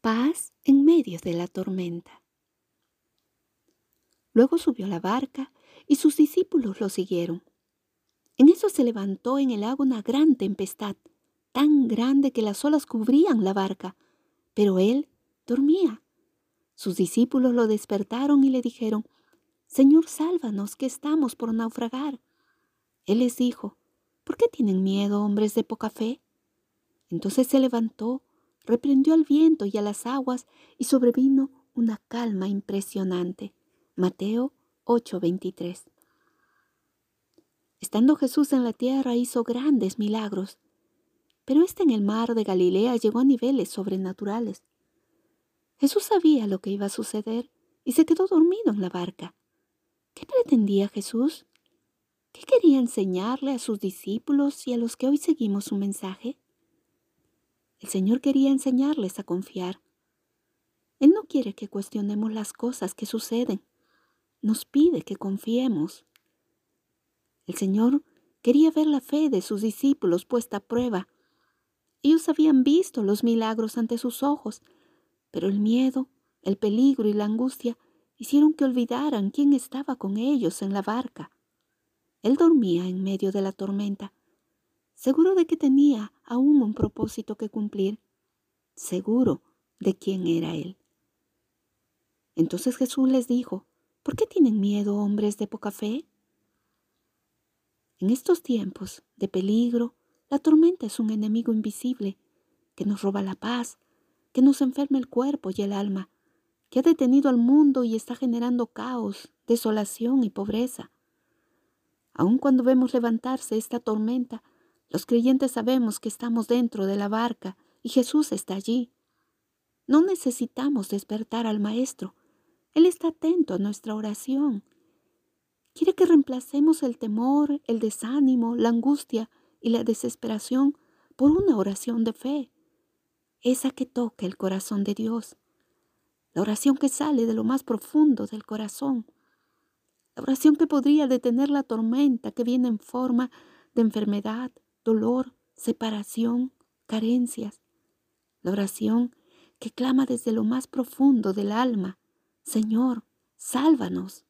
Paz en medio de la tormenta. Luego subió a la barca y sus discípulos lo siguieron. En eso se levantó en el agua una gran tempestad, tan grande que las olas cubrían la barca, pero él dormía. Sus discípulos lo despertaron y le dijeron, Señor, sálvanos, que estamos por naufragar. Él les dijo, ¿por qué tienen miedo, hombres de poca fe? Entonces se levantó, reprendió al viento y a las aguas y sobrevino una calma impresionante. Mateo 8:23. Estando Jesús en la tierra hizo grandes milagros, pero este en el mar de Galilea llegó a niveles sobrenaturales. Jesús sabía lo que iba a suceder y se quedó dormido en la barca. ¿Qué pretendía Jesús? ¿Qué quería enseñarle a sus discípulos y a los que hoy seguimos su mensaje? El Señor quería enseñarles a confiar. Él no quiere que cuestionemos las cosas que suceden. Nos pide que confiemos. El Señor quería ver la fe de sus discípulos puesta a prueba. Ellos habían visto los milagros ante sus ojos, pero el miedo, el peligro y la angustia hicieron que olvidaran quién estaba con ellos en la barca. Él dormía en medio de la tormenta, seguro de que tenía aún un propósito que cumplir, seguro de quién era Él. Entonces Jesús les dijo, ¿por qué tienen miedo hombres de poca fe? En estos tiempos de peligro, la tormenta es un enemigo invisible que nos roba la paz, que nos enferma el cuerpo y el alma, que ha detenido al mundo y está generando caos, desolación y pobreza. Aun cuando vemos levantarse esta tormenta, los creyentes sabemos que estamos dentro de la barca y Jesús está allí. No necesitamos despertar al Maestro. Él está atento a nuestra oración. Quiere que reemplacemos el temor, el desánimo, la angustia y la desesperación por una oración de fe, esa que toca el corazón de Dios, la oración que sale de lo más profundo del corazón, la oración que podría detener la tormenta que viene en forma de enfermedad, dolor, separación, carencias. La oración que clama desde lo más profundo del alma, Señor, sálvanos.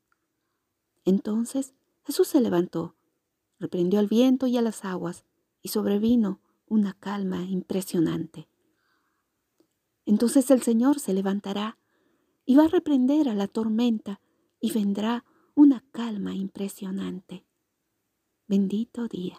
Entonces Jesús se levantó, reprendió al viento y a las aguas, y sobrevino una calma impresionante. Entonces el Señor se levantará y va a reprender a la tormenta y vendrá una calma impresionante. Bendito día.